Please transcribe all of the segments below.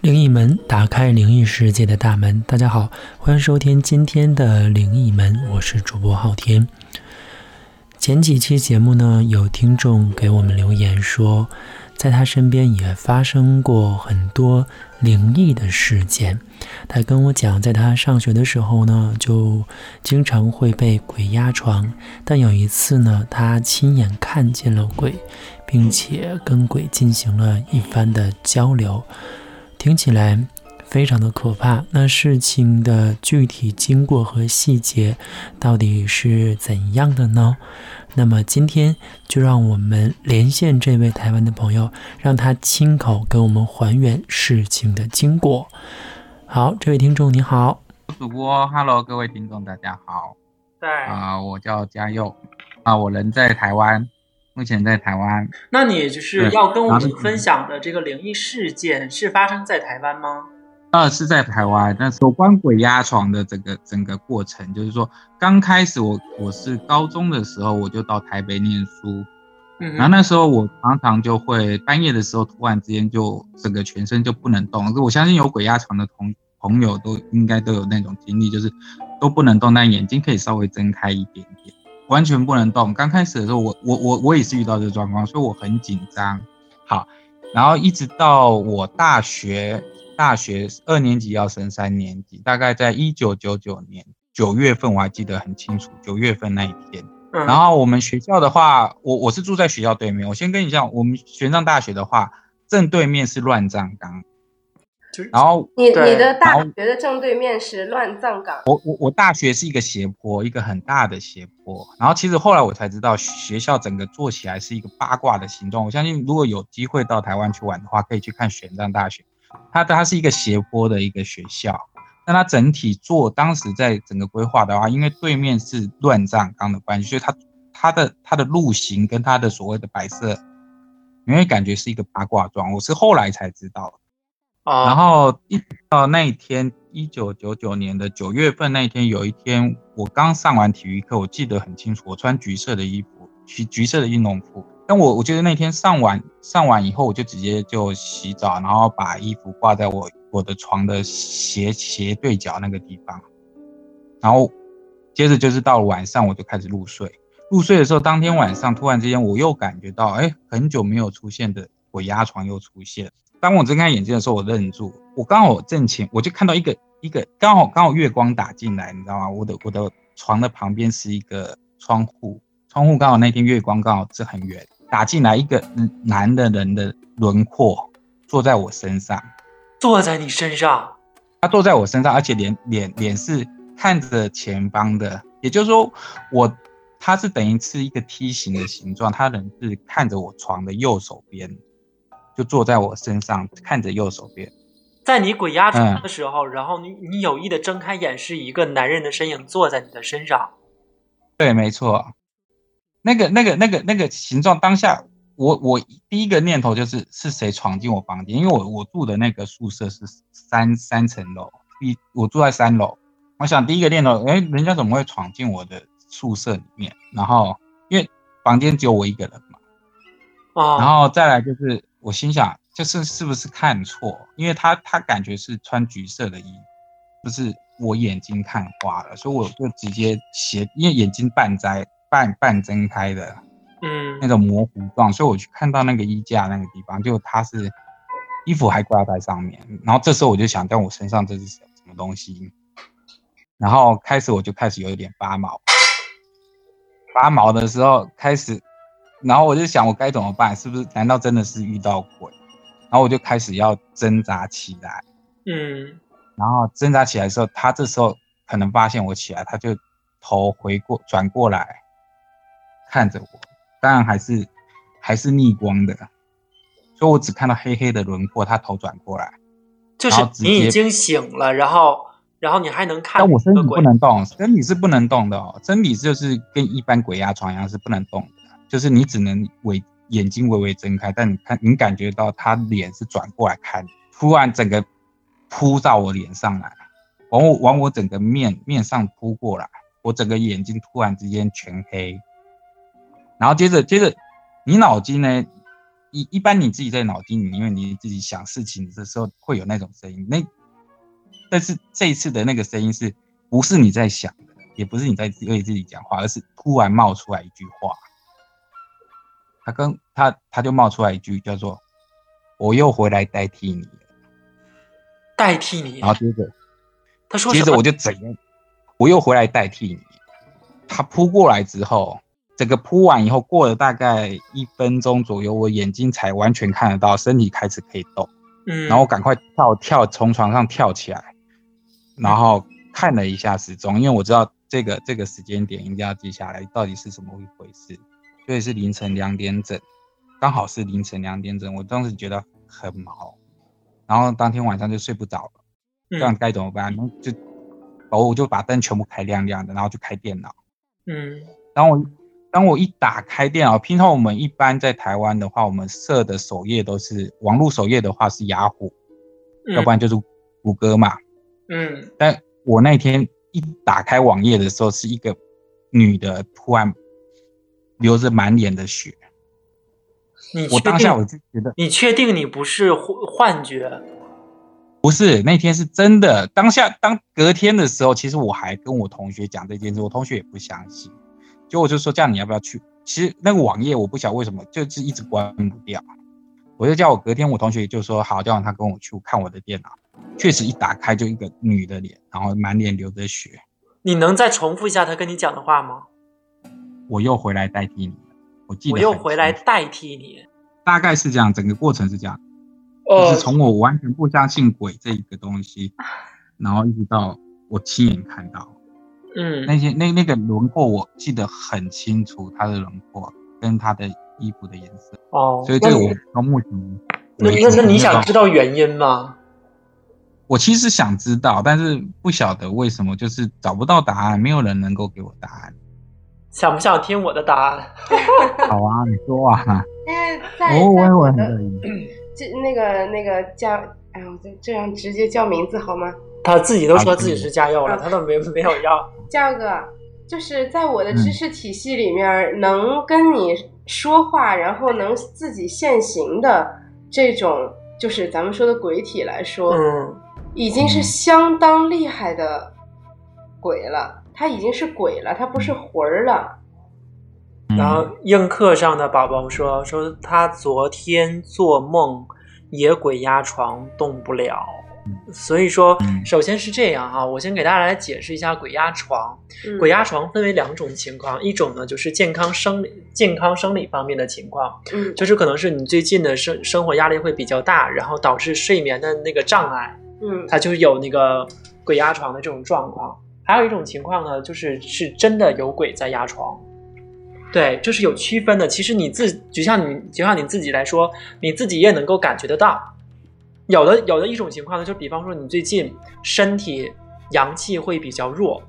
灵异门打开灵异世界的大门。大家好，欢迎收听今天的灵异门，我是主播昊天。前几期节目呢，有听众给我们留言说，在他身边也发生过很多灵异的事件。他跟我讲，在他上学的时候呢，就经常会被鬼压床，但有一次呢，他亲眼看见了鬼，并且跟鬼进行了一番的交流。听起来非常的可怕。那事情的具体经过和细节到底是怎样的呢？那么今天就让我们连线这位台湾的朋友，让他亲口给我们还原事情的经过。好，这位听众你好，主播，Hello，各位听众大家好。在啊，我叫嘉佑啊，我人在台湾。目前在台湾，那你就是要跟我们分享的这个灵异事件是发生在台湾吗？呃，是在台湾。那有关鬼压床的整个整个过程，就是说刚开始我我是高中的时候，我就到台北念书，嗯，然后那时候我常常就会半夜的时候突然之间就整个全身就不能动。我相信有鬼压床的同朋友都应该都有那种经历，就是都不能动，但眼睛可以稍微睁开一点点。完全不能动。刚开始的时候，我我我我也是遇到这个状况，所以我很紧张。好，然后一直到我大学大学二年级要升三年级，大概在一九九九年九月份，我还记得很清楚，九月份那一天。然后我们学校的话，我我是住在学校对面。我先跟你讲，我们玄奘大学的话，正对面是乱葬岗。然后你你的大学的正对面是乱葬岗。我我我大学是一个斜坡，一个很大的斜坡。然后其实后来我才知道，学校整个做起来是一个八卦的形状。我相信如果有机会到台湾去玩的话，可以去看玄奘大学。它它是一个斜坡的一个学校，但它整体做当时在整个规划的话，因为对面是乱葬岗的关系，所以它它的它的路型跟它的所谓的摆设，你会感觉是一个八卦状。我是后来才知道。然后一到那一天，一九九九年的九月份那一天，有一天我刚上完体育课，我记得很清楚，我穿橘色的衣服，橘橘色的运动服。但我我觉得那天上完上完以后，我就直接就洗澡，然后把衣服挂在我我的床的斜斜对角那个地方。然后接着就是到了晚上，我就开始入睡。入睡的时候，当天晚上突然之间，我又感觉到，哎，很久没有出现的我压床又出现。当我睁开眼睛的时候，我愣住。我刚好正前，我就看到一个一个刚好刚好月光打进来，你知道吗？我的我的床的旁边是一个窗户，窗户刚好那天月光刚好是很圆，打进来一个男的人的轮廓坐在我身上，坐在你身上，他坐在我身上，而且脸脸脸是看着前方的，也就是说我他是等于是一个梯形的形状，他人是看着我床的右手边。就坐在我身上，看着右手边，在你鬼压床的时候，然后你你有意的睁开眼，是一个男人的身影坐在你的身上。对，没错，那个那个那个那个形状，当下我我第一个念头就是是谁闯进我房间，因为我我住的那个宿舍是三三层楼，一我住在三楼，我想第一个念头，哎，人家怎么会闯进我的宿舍里面？然后因为房间只有我一个人嘛，哦，然后再来就是。我心想，就是是不是看错？因为他他感觉是穿橘色的衣，不是我眼睛看花了，所以我就直接斜，因为眼睛半摘半半睁开的，嗯，那种模糊状，所以我去看到那个衣架那个地方，就他是衣服还挂在上面，然后这时候我就想，在我身上这是什什么东西？然后开始我就开始有一点发毛，发毛的时候开始。然后我就想，我该怎么办？是不是？难道真的是遇到鬼？然后我就开始要挣扎起来。嗯。然后挣扎起来的时候，他这时候可能发现我起来，他就头回过转过来看着我，当然还是还是逆光的，所以我只看到黑黑的轮廓。他头转过来，就是你已经醒了，然后然后你还能看。但我身体不能动，身体是不能动的哦，身体就是跟一般鬼压床一样是不能动。就是你只能微眼睛微微睁开，但你看你感觉到他脸是转过来看，突然整个扑到我脸上来，往我往我整个面面上扑过来，我整个眼睛突然之间全黑，然后接着接着你脑筋呢一一般你自己在脑筋里，因为你自己想事情的时候会有那种声音，那但是这一次的那个声音是不是你在想的，也不是你在对自己讲话，而是突然冒出来一句话，他跟他他就冒出来一句叫做“我又回来代替你”，代替你，然后接着他说接着我就怎样，我又回来代替你，他扑过来之后。整个扑完以后，过了大概一分钟左右，我眼睛才完全看得到，身体开始可以动。嗯，然后赶快跳跳从床上跳起来，然后看了一下时钟，因为我知道这个这个时间点一定要记下来，到底是怎么一回事。所以是凌晨两点整，刚好是凌晨两点整。我当时觉得很毛，然后当天晚上就睡不着了。这样该怎么办？就哦，我就把灯全部开亮亮的，然后就开电脑。嗯，然后我。当我一打开电脑，平常我们一般在台湾的话，我们设的首页都是网络首页的话是雅虎，要不然就是谷歌嘛。嗯。但我那天一打开网页的时候，是一个女的突然流着满脸的血。你我当下我就觉得，你确定你不是幻幻觉？不是，那天是真的。当下当隔天的时候，其实我还跟我同学讲这件事，我同学也不相信。就我就说这样你要不要去？其实那个网页我不晓得为什么就是一直关不掉。我就叫我隔天我同学就说好，叫他跟我去看我的电脑。确实一打开就一个女的脸，然后满脸流着血。你能再重复一下他跟你讲的话吗？我又回来代替你。我记得我又回来代替你。大概是这样，整个过程是这样。就是从我完全不相信鬼这一个东西，然后一直到我亲眼看到。嗯，那些那那个轮廓我记得很清楚，他的轮廓跟他的衣服的颜色哦，所以这个我到目前那那那你想知道原因吗？我其实想知道，但是不晓得为什么，就是找不到答案，没有人能够给我答案。想不想听我的答案？好啊，你说啊。因为在我我我 这那个那个叫哎，我这这样直接叫名字好吗？他自己都说自己是家药了，他都没没有药。嘉哥，就是在我的知识体系里面，能跟你说话，然后能自己现形的这种，就是咱们说的鬼体来说，嗯，已经是相当厉害的鬼了。他已经是鬼了，他不是魂儿了。然后映客上的宝宝说说他昨天做梦野鬼压床动不了。所以说，首先是这样哈，我先给大家来解释一下鬼压床。鬼压床分为两种情况，一种呢就是健康生理、健康生理方面的情况，嗯，就是可能是你最近的生生活压力会比较大，然后导致睡眠的那个障碍，嗯，它就有那个鬼压床的这种状况。还有一种情况呢，就是是真的有鬼在压床，对，就是有区分的。其实你自就像你就像你自己来说，你自己也能够感觉得到。有的有的一种情况呢，就比方说你最近身体阳气会比较弱，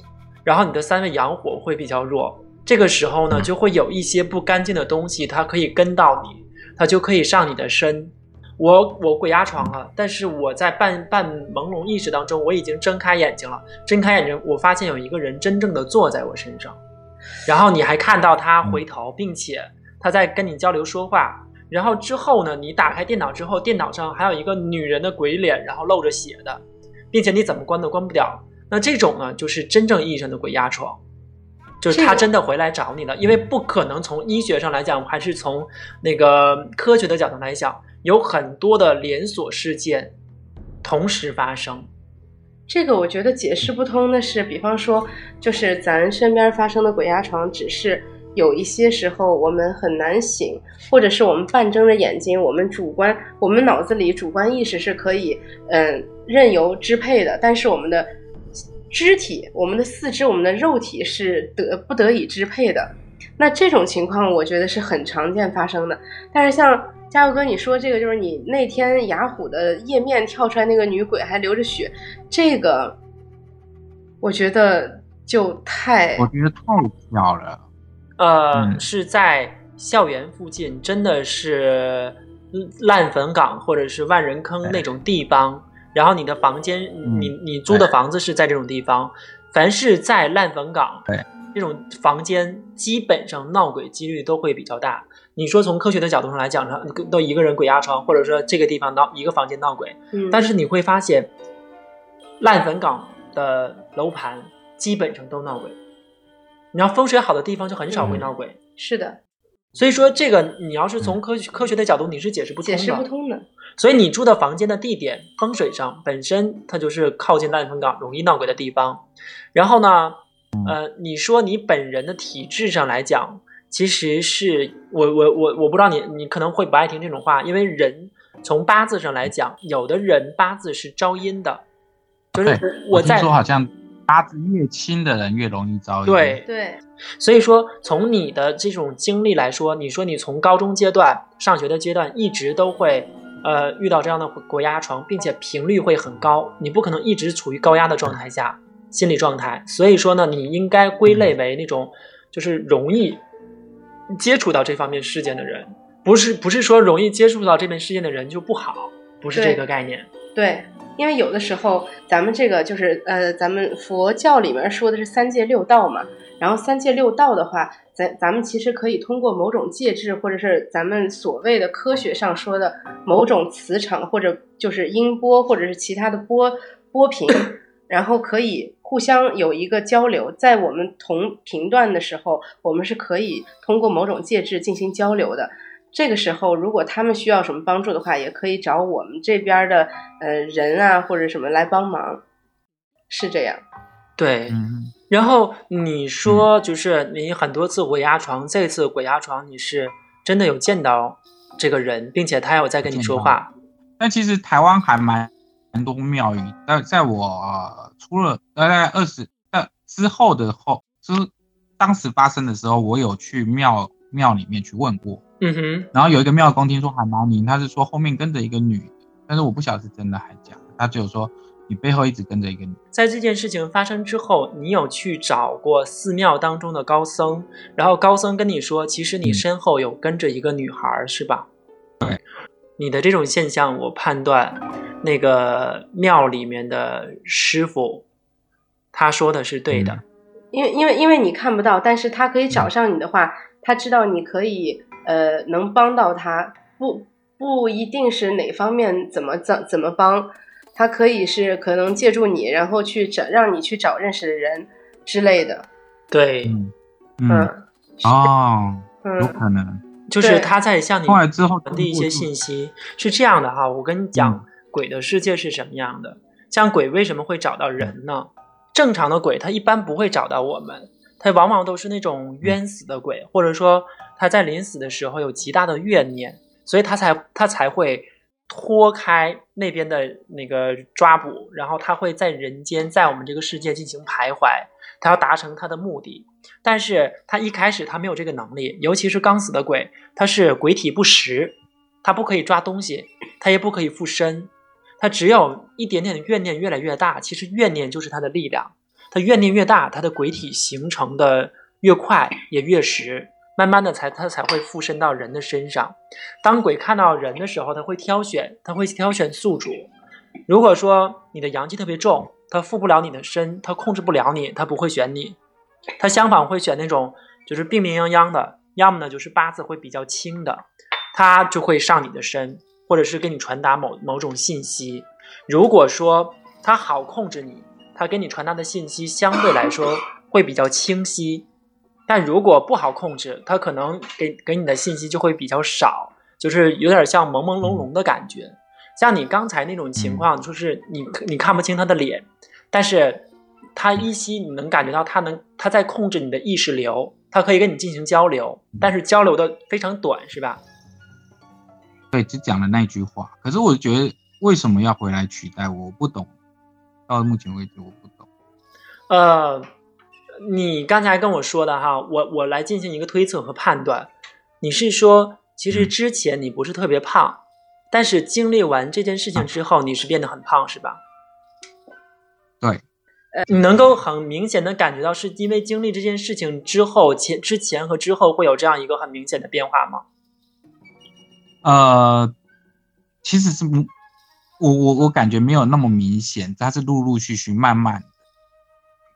然后你的三味阳火会比较弱，这个时候呢，就会有一些不干净的东西，它可以跟到你，它就可以上你的身。我我鬼压床了，但是我在半半朦胧意识当中，我已经睁开眼睛了，睁开眼睛，我发现有一个人真正的坐在我身上，然后你还看到他回头，并且他在跟你交流说话。然后之后呢？你打开电脑之后，电脑上还有一个女人的鬼脸，然后露着血的，并且你怎么关都关不掉。那这种呢，就是真正意义上的鬼压床，就是他真的回来找你了。因为不可能从医学上来讲，还是从那个科学的角度来讲，有很多的连锁事件同时发生。这个我觉得解释不通的是，比方说，就是咱身边发生的鬼压床，只是。有一些时候我们很难醒，或者是我们半睁着眼睛，我们主观，我们脑子里主观意识是可以，嗯，任由支配的。但是我们的肢体、我们的四肢、我们的肉体是得不得已支配的。那这种情况，我觉得是很常见发生的。但是像嘉佑哥你说这个，就是你那天雅虎的页面跳出来那个女鬼还流着血，这个我觉得就太，我觉得太巧了。呃，是在校园附近，真的是烂坟岗或者是万人坑那种地方。然后你的房间，你你租的房子是在这种地方。凡是在烂坟岗，对，这种房间基本上闹鬼几率都会比较大。你说从科学的角度上来讲呢，都一个人鬼压床，或者说这个地方闹一个房间闹鬼，嗯，但是你会发现，烂坟岗的楼盘基本上都闹鬼。你要风水好的地方就很少会闹鬼，是的，所以说这个你要是从科学科学的角度你是解释不通解。释不通的。所以你住的房间的地点风水上本身它就是靠近烂坟岗容易闹鬼的地方。然后呢，呃，你说你本人的体质上来讲，其实是我我我我不知道你你可能会不爱听这种话，因为人从八字上来讲，有的人八字是招阴的，就是我在说好像八字越轻的人越容易遭阴。对，对，所以说从你的这种经历来说，你说你从高中阶段上学的阶段一直都会呃遇到这样的鬼压床，并且频率会很高，你不可能一直处于高压的状态下心理状态，所以说呢，你应该归类为那种就是容易接触到这方面事件的人，不是不是说容易接触到这边事件的人就不好，不是这个概念。对，因为有的时候咱们这个就是呃，咱们佛教里面说的是三界六道嘛，然后三界六道的话，咱咱们其实可以通过某种介质，或者是咱们所谓的科学上说的某种磁场，或者就是音波，或者是其他的波波频，然后可以互相有一个交流，在我们同频段的时候，我们是可以通过某种介质进行交流的。这个时候，如果他们需要什么帮助的话，也可以找我们这边的呃人啊或者什么来帮忙，是这样。对，嗯，然后你说，就是你很多次鬼压床，这次鬼压床你是真的有见到这个人，并且他有在跟你说话。但其实台湾还蛮蛮多庙宇，在在我、呃、出了大概二十呃之后的后，就是当时发生的时候，我有去庙庙里面去问过，嗯哼，然后有一个庙公听说还蛮灵，他是说后面跟着一个女的，但是我不晓得是真的还假的，他只有说你背后一直跟着一个女的。在这件事情发生之后，你有去找过寺庙当中的高僧，然后高僧跟你说，其实你嗯身后有跟着一个女孩，是吧？对。你的这种现象，我判断那个庙里面的师傅他说的是对的。嗯因为因为因为你看不到，但是他可以找上你的话，他知道你可以呃能帮到他，不不一定是哪方面怎么怎怎么帮，他可以是可能借助你，然后去找让你去找认识的人之类的，对，嗯嗯嗯哦，有嗯可能。就是他在向你后来之后传递一些信息，是这样的哈。我跟你讲，嗯鬼的世界是什么样的？像鬼为什么会找到人呢？正常的鬼他一般不会找到我们，他往往都是那种冤死的鬼，或者说他在临死的时候有极大的怨念，所以他才他才会脱开那边的那个抓捕，然后他会在人间，在我们这个世界进行徘徊，他要达成他的目的。但是他一开始他没有这个能力，尤其是刚死的鬼，他是鬼体不实，他不可以抓东西，他也不可以附身，他只有一点点的怨念越来越大。其实怨念就是他的力量，他怨念越大，他的鬼体形成的越快也越实，慢慢的才他才会附身到人的身上。当鬼看到人的时候，他会挑选，他会挑选宿主。如果说你的阳气特别重，他附不了你的身，他控制不了你，他不会选你。他相反会选那种就是病病殃殃的，要么呢就是八字会比较轻的，他就会上你的身，或者是给你传达某某种信息。如果说他好控制你，他给你传达的信息相对来说会比较清晰，但如果不好控制，他可能给给你的信息就会比较少，就是有点像朦朦胧胧的感觉。像你刚才那种情况，就是你你看不清他的脸，但是他依稀你能感觉到他能他在控制你的意识流，他可以跟你进行交流，但是交流的非常短，是吧？对，只讲了那句话。可是我觉得为什么要回来取代我？我不懂。到目前为止，我不懂。呃，你刚才跟我说的哈，我我来进行一个推测和判断。你是说，其实之前你不是特别胖，但是经历完这件事情之后，你是变得很胖，是吧？对，呃你能够很明显的感觉到，是因为经历这件事情之后，前之前和之后会有这样一个很明显的变化吗？呃，其实是不，我我我感觉没有那么明显，它是陆陆续续、慢慢的。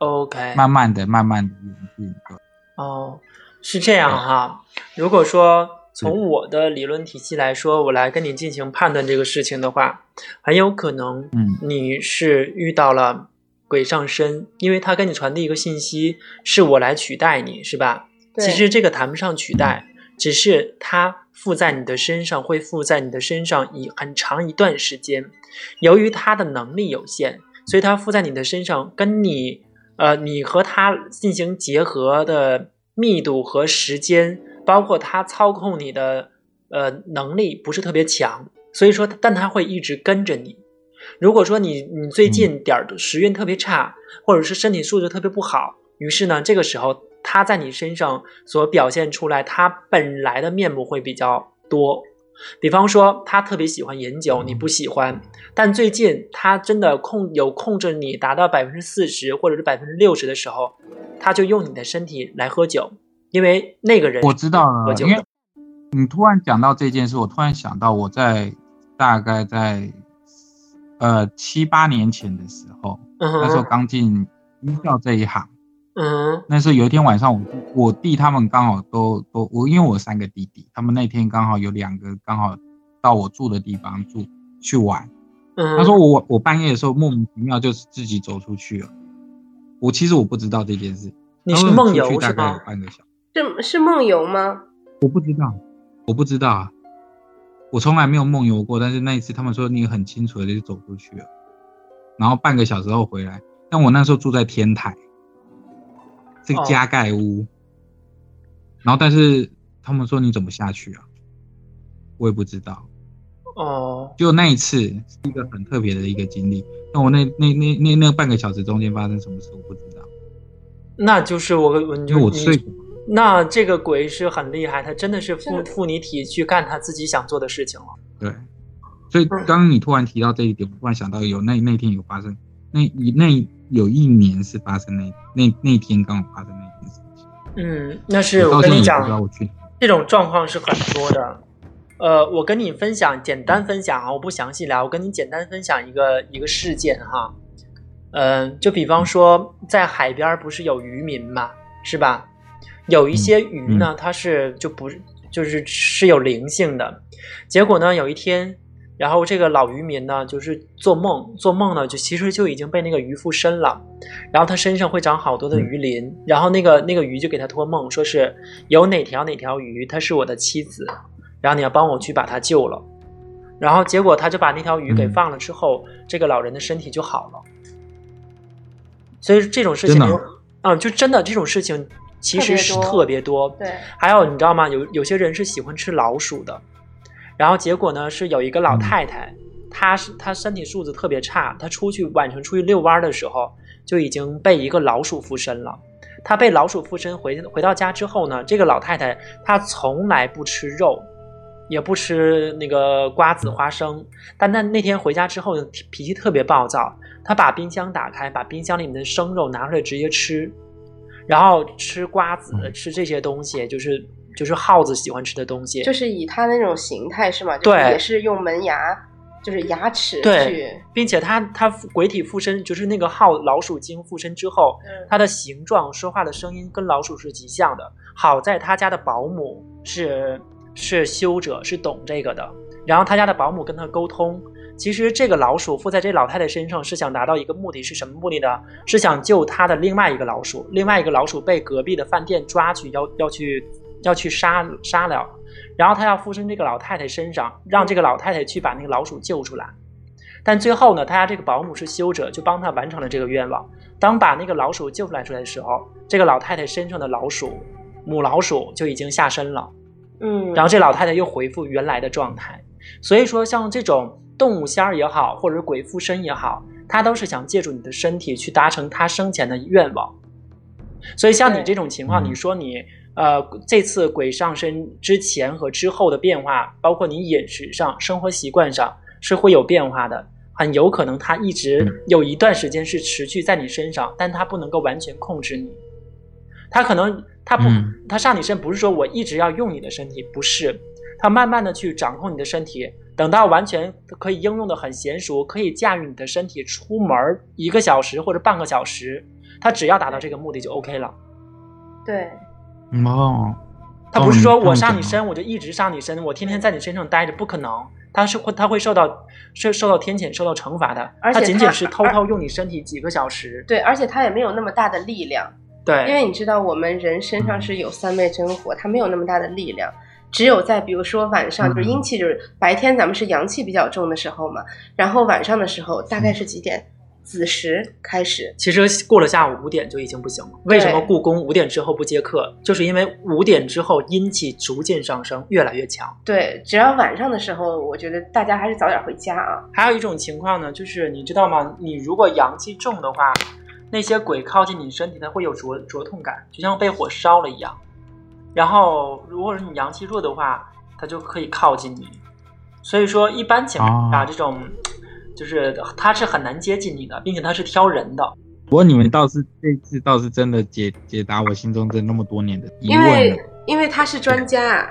OK，慢慢的、慢慢的演进。对，哦，是这样哈。如果说从我的理论体系来说，我来跟你进行判断这个事情的话，很有可能，嗯你是遇到了鬼上身，因为他跟你传递一个信息，是我来取代你，是吧？对其实这个谈不上取代，只是他附在你的身上，会附在你的身上以很长一段时间。由于他的能力有限，所以他附在你的身上，跟你呃，你和他进行结合的密度和时间，包括他操控你的呃能力不是特别强，所以说，但他会一直跟着你。如果说你你最近点儿的时运特别差，或者是身体素质特别不好，于是呢，这个时候他在你身上所表现出来，他本来的面目会比较多。比方说，他特别喜欢饮酒，你不喜欢，但最近他真的控有控制你达到百分之四十或者是百分之六十的时候，他就用你的身体来喝酒，因为那个人我知道了，喝酒因为你突然讲到这件事，我突然想到我在大概在呃七八年前的时候，嗯那时候，刚进医校这一行，嗯那时候有一天晚上我，我弟他们刚好都都我因为我三个弟弟，他们那天刚好有两个刚好到我住的地方住去玩。嗯，他说我我半夜的时候莫名其妙就是自己走出去了，我其实我不知道这件事。你是梦游是大概有？半个小时，是是梦游吗？我不知道，我不知道啊，我从来没有梦游过。但是那一次他们说你很清楚的就走出去了，然后半个小时后回来。但我那时候住在天台，是个哦加盖屋，然后但是他们说你怎么下去啊？我也不知道。哦，就那一次是一个很特别的一个经历。那我那那那那那半个小时中间发生什么事我不知道，那就是我我就因为我你睡。那这个鬼是很厉害，他真的是附附你体去干他自己想做的事情了。对，所以嗯刚刚你突然提到这一点，我突然想到有那那天有发生，那那有一年是发生那那那天刚好发生那件事情。嗯，那是我跟你讲。这种状况是很多的。呃，我跟你分享，简单分享啊，我不详细聊，我跟你简单分享一个一个事件哈。嗯、就比方说，在海边儿不是有渔民嘛，是吧？有一些鱼呢，它是就不是就是是有灵性的。结果呢，有一天，然后这个老渔民呢，就是做梦，做梦呢，就其实就已经被那个鱼附身了。然后他身上会长好多的鱼鳞，然后那个那个鱼就给他托梦，说是有哪条哪条鱼，她是我的妻子，然后你要帮我去把她救了。然后结果他就把那条鱼给嗯放了之后，这个老人的身体就好了。所以这种事情啊，嗯，就真的这种事情其实是特别多特别多。对，还有你知道吗？有有些人是喜欢吃老鼠的，然后结果呢是有一个老嗯。太太，她是她身体素质特别差，她出去晚上出去遛弯儿的时候就已经被一个老鼠附身了。她被老鼠附身回回到家之后呢，这个老太太她从来不吃肉，也不吃那个瓜子花生，但那那天回家之后呢，脾气特别暴躁，她把冰箱打开，把冰箱里面的生肉拿出来直接吃，然后吃瓜子，嗯。吃这些东西，就是就是耗子喜欢吃的东西。就是以它那种形态是吗？就是对也是用门牙，就是牙齿对去，并且它它鬼体附身，就是那个耗老鼠精附身之后，嗯它的形状、说话的声音跟老鼠是极像的。好在他家的保姆是是修者，是懂这个的。然后他家的保姆跟他沟通，其实这个老鼠附在这老太太身上是想达到一个目的，是什么目的呢？是想救他的另外一个老鼠，另外一个老鼠被隔壁的饭店抓去，要要去要去杀杀了。然后他要附身这个老太太身上，让这个老太太去把那个老鼠救出来。但最后呢，他家这个保姆是修者，就帮他完成了这个愿望。当把那个老鼠救出来出来的时候，这个老太太身上的老鼠母老鼠就已经下身了，嗯，然后这老太太又恢复原来的状态。所以说，像这种动物仙儿也好，或者鬼附身也好，他都是想借助你的身体去达成他生前的愿望。所以像你这种情况，嗯你说你呃这次鬼上身之前和之后的变化，包括你饮食上、生活习惯上是会有变化的。很有可能它一直有一段时间是持续在你身上，但它不能够完全控制你。它可能它不嗯，它上你身不是说我一直要用你的身体，不是，它慢慢的去掌控你的身体，等到完全可以应用的很娴熟，可以驾驭你的身体出门儿一个小时或者半个小时，他只要达到这个目的就 OK 了。对，哦，他不是说我上你身，我就一直上你身，我天天在你身上待着，不可能。他是会，他会受到受受到天谴、受到惩罚的。而且他仅仅是偷偷用你身体几个小时。对，而且他也没有那么大的力量，对，因为你知道我们人身上是有三昧真火，他没有那么大的力量。只有在比如说晚上，就是阴气，就是白天咱们是阳气比较重的时候嘛，然后晚上的时候大概是几点？子时开始，其实过了下午五点就已经不行了。为什么故宫五点之后不接客？就是因为五点之后阴气逐渐上升，越来越强。对，只要晚上的时候，我觉得大家还是早点回家啊。还有一种情况呢，就是你知道吗？你如果阳气重的话，那些鬼靠近你身体，它会有灼灼痛感，就像被火烧了一样。然后，如果是你阳气弱的话，它就可以靠近你。所以说，一般情况下，哦这种就是他是很难接近你的，并且他是挑人的。不过你们倒是这次倒是真的解解答我心中这那么多年的疑因问为。因为他是专家，